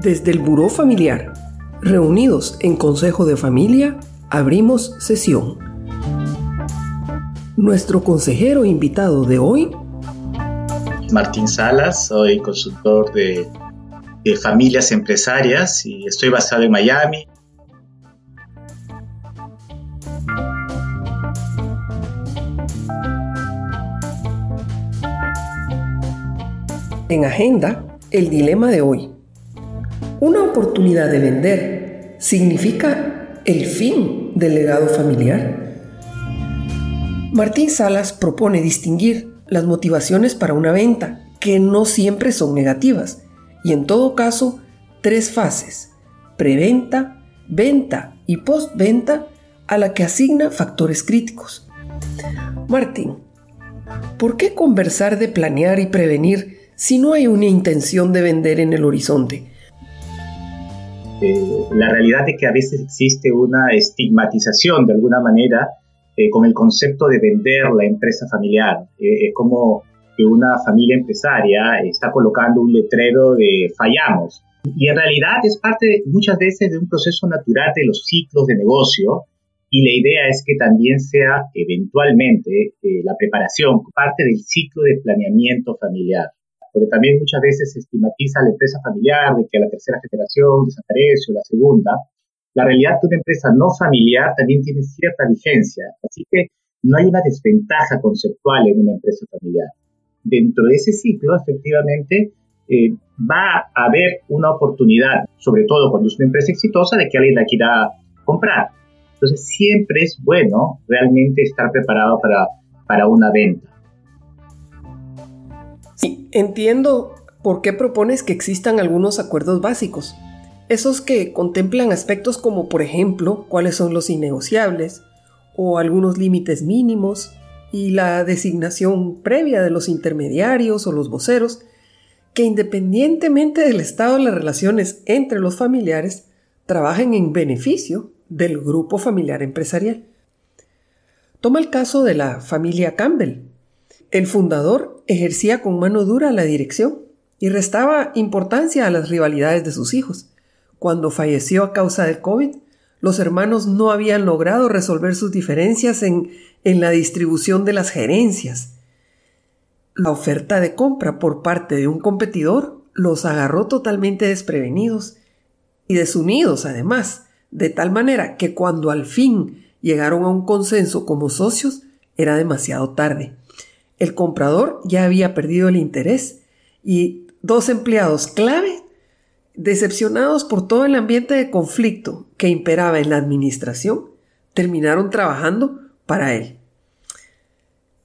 Desde el Buró Familiar, reunidos en Consejo de Familia, abrimos sesión. Nuestro consejero invitado de hoy, Martín Salas, soy consultor de, de familias empresarias y estoy basado en Miami. En agenda, el dilema de hoy. Una oportunidad de vender significa el fin del legado familiar. Martín Salas propone distinguir las motivaciones para una venta, que no siempre son negativas, y en todo caso, tres fases, preventa, venta y postventa, a la que asigna factores críticos. Martín, ¿por qué conversar de planear y prevenir si no hay una intención de vender en el horizonte? Eh, la realidad es que a veces existe una estigmatización de alguna manera eh, con el concepto de vender la empresa familiar. Eh, es como que una familia empresaria está colocando un letrero de fallamos. Y en realidad es parte muchas veces de un proceso natural de los ciclos de negocio y la idea es que también sea eventualmente la preparación parte del ciclo de planeamiento familiar porque también muchas veces se estigmatiza la empresa familiar, de que la tercera generación desaparece o la segunda. La realidad es que una empresa no familiar también tiene cierta vigencia, así que no hay una desventaja conceptual en una empresa familiar. Dentro de ese ciclo, efectivamente, eh, va a haber una oportunidad, sobre todo cuando es una empresa exitosa, de que alguien la quiera comprar. Entonces, siempre es bueno realmente estar preparado para, para una venta. Entiendo por qué propones que existan algunos acuerdos básicos. Esos que contemplan aspectos como, por ejemplo, cuáles son los innegociables o algunos límites mínimos y la designación previa de los intermediarios o los voceros, que independientemente del estado de las relaciones entre los familiares, trabajen en beneficio del grupo familiar empresarial. Toma el caso de la familia Campbell, el fundador ejercía con mano dura la dirección y restaba importancia a las rivalidades de sus hijos. Cuando falleció a causa del COVID, los hermanos no habían logrado resolver sus diferencias en, en la distribución de las gerencias. La oferta de compra por parte de un competidor los agarró totalmente desprevenidos y desunidos además, de tal manera que cuando al fin llegaron a un consenso como socios, era demasiado tarde. El comprador ya había perdido el interés y dos empleados clave, decepcionados por todo el ambiente de conflicto que imperaba en la administración, terminaron trabajando para él.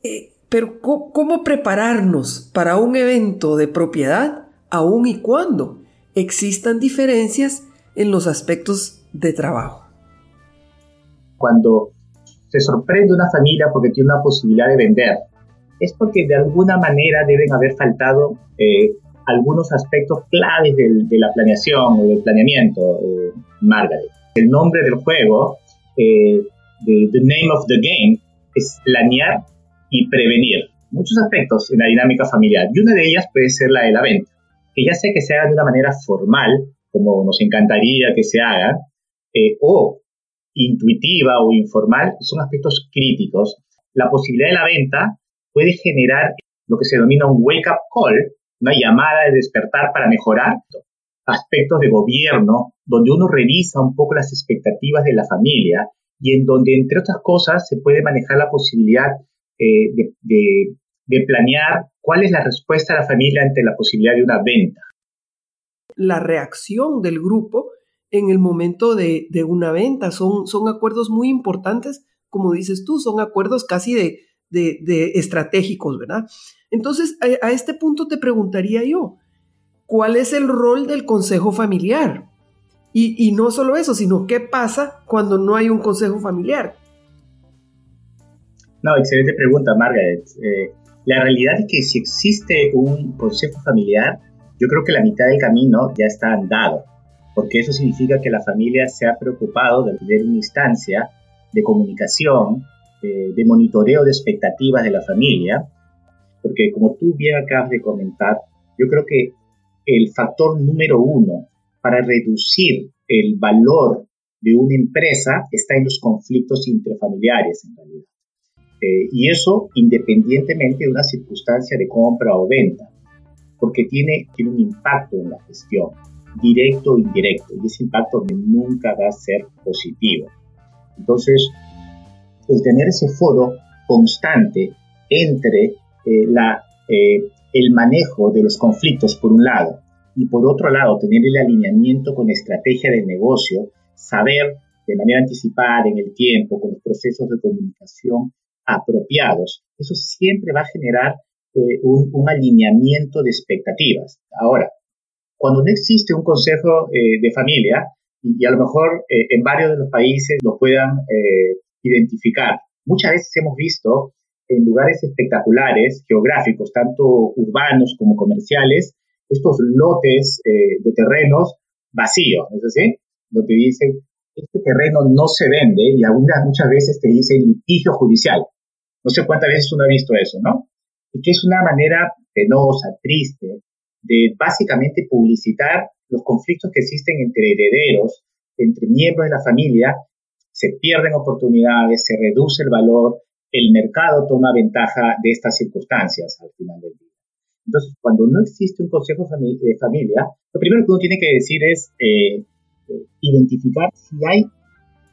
Eh, pero ¿cómo prepararnos para un evento de propiedad aun y cuando existan diferencias en los aspectos de trabajo? Cuando se sorprende una familia porque tiene una posibilidad de vender es porque de alguna manera deben haber faltado eh, algunos aspectos claves de la planeación o del planeamiento, eh, Margaret. El nombre del juego, eh, the, name of the game, es planear y prevenir muchos aspectos en la dinámica familiar. Y una de ellas puede ser la de la venta, que ya sea que se haga de una manera formal, como nos encantaría que se haga, o intuitiva o informal, son aspectos críticos. La posibilidad de la venta puede generar lo que se denomina un wake-up call, una llamada de despertar para mejorar aspectos de gobierno, donde uno revisa un poco las expectativas de la familia y en donde, entre otras cosas, se puede manejar la posibilidad eh, de, planear cuál es la respuesta de la familia ante la posibilidad de una venta. La reacción del grupo en el momento de, una venta son, son acuerdos muy importantes, como dices tú, son acuerdos casi de, de, estratégicos, ¿verdad? Entonces, a, este punto te preguntaría yo, ¿cuál es el rol del consejo familiar? Y, no solo eso, sino qué pasa cuando no hay un consejo familiar. No, excelente pregunta, Margaret. Eh, la realidad es que si existe un consejo familiar, yo creo que la mitad del camino ya está andado, porque eso significa que la familia se ha preocupado de tener una instancia de comunicación de monitoreo de expectativas de la familia, porque como tú bien acabas de comentar, yo creo que el factor número uno para reducir el valor de una empresa está en los conflictos intrafamiliares en realidad. Eh, y eso independientemente de una circunstancia de compra o venta, porque tiene, tiene un impacto en la gestión, directo o indirecto, y ese impacto nunca va a ser positivo. Entonces, el tener ese foro constante entre eh, la, eh, el manejo de los conflictos por un lado y por otro lado tener el alineamiento con la estrategia del negocio, saber de manera anticipada en el tiempo, con los procesos de comunicación apropiados, eso siempre va a generar eh, un, alineamiento de expectativas. Ahora, cuando no existe un consejo de familia, y, a lo mejor en varios de los países lo puedan identificar, muchas veces hemos visto en lugares espectaculares, geográficos, tanto urbanos como comerciales, estos lotes eh, de terrenos vacíos, ¿es así? Donde dicen, este terreno no se vende y algunas, muchas veces te dicen litigio judicial. No sé cuántas veces uno ha visto eso, ¿no? Y que es una manera penosa, triste, de básicamente publicitar los conflictos que existen entre herederos, entre miembros de la familia, se pierden oportunidades, se reduce el valor, el mercado toma ventaja de estas circunstancias al final del día. Entonces, cuando no existe un consejo de familia, lo primero que uno tiene que decir es eh, eh, identificar si hay,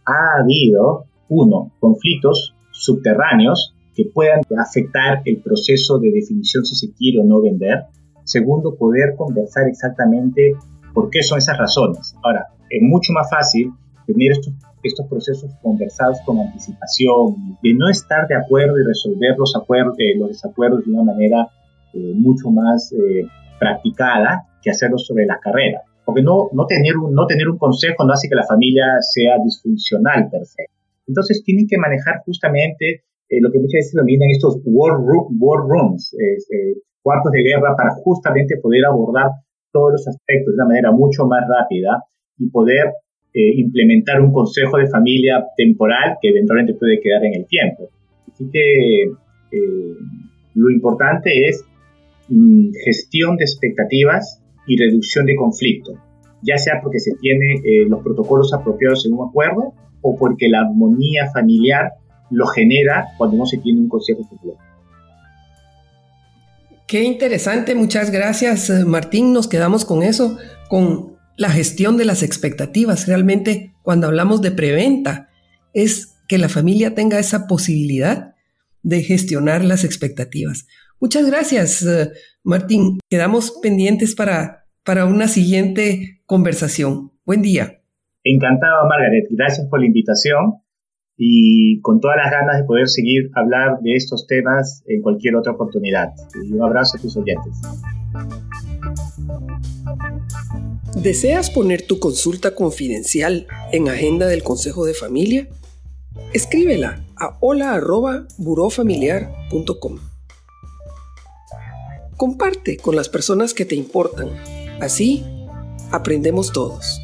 ha habido, uno, conflictos subterráneos que puedan afectar el proceso de definición si se quiere o no vender. Segundo, poder conversar exactamente por qué son esas razones. Ahora, es mucho más fácil tener estos estos procesos conversados con anticipación, de no estar de acuerdo y resolver los, acuerdos, eh, los desacuerdos de una manera eh, mucho más eh, practicada que hacerlo sobre la carrera. Porque no, no, tener un, no tener un consejo no hace que la familia sea disfuncional per se. Entonces tienen que manejar justamente lo que muchas veces denominan estos war, war rooms, cuartos de guerra, para justamente poder abordar todos los aspectos de una manera mucho más rápida y poder eh, implementar un consejo de familia temporal que eventualmente puede quedar en el tiempo. Así que eh, lo importante es mm, gestión de expectativas y reducción de conflicto, ya sea porque se tiene eh, los protocolos apropiados en un acuerdo o porque la armonía familiar lo genera cuando no se tiene un consejo popular. Qué interesante, muchas gracias Martín, nos quedamos con eso, con la gestión de las expectativas. Realmente, cuando hablamos de preventa, es que la familia tenga esa posibilidad de gestionar las expectativas. Muchas gracias, eh, Martín. Quedamos pendientes para, para una siguiente conversación. Buen día. Encantado, Margaret. Gracias por la invitación y con todas las ganas de poder seguir hablar de estos temas en cualquier otra oportunidad. Y un abrazo a tus oyentes. ¿Deseas poner tu consulta confidencial en agenda del Consejo de Familia? Escríbela a hola.burofamiliar.com. Comparte con las personas que te importan. Así aprendemos todos.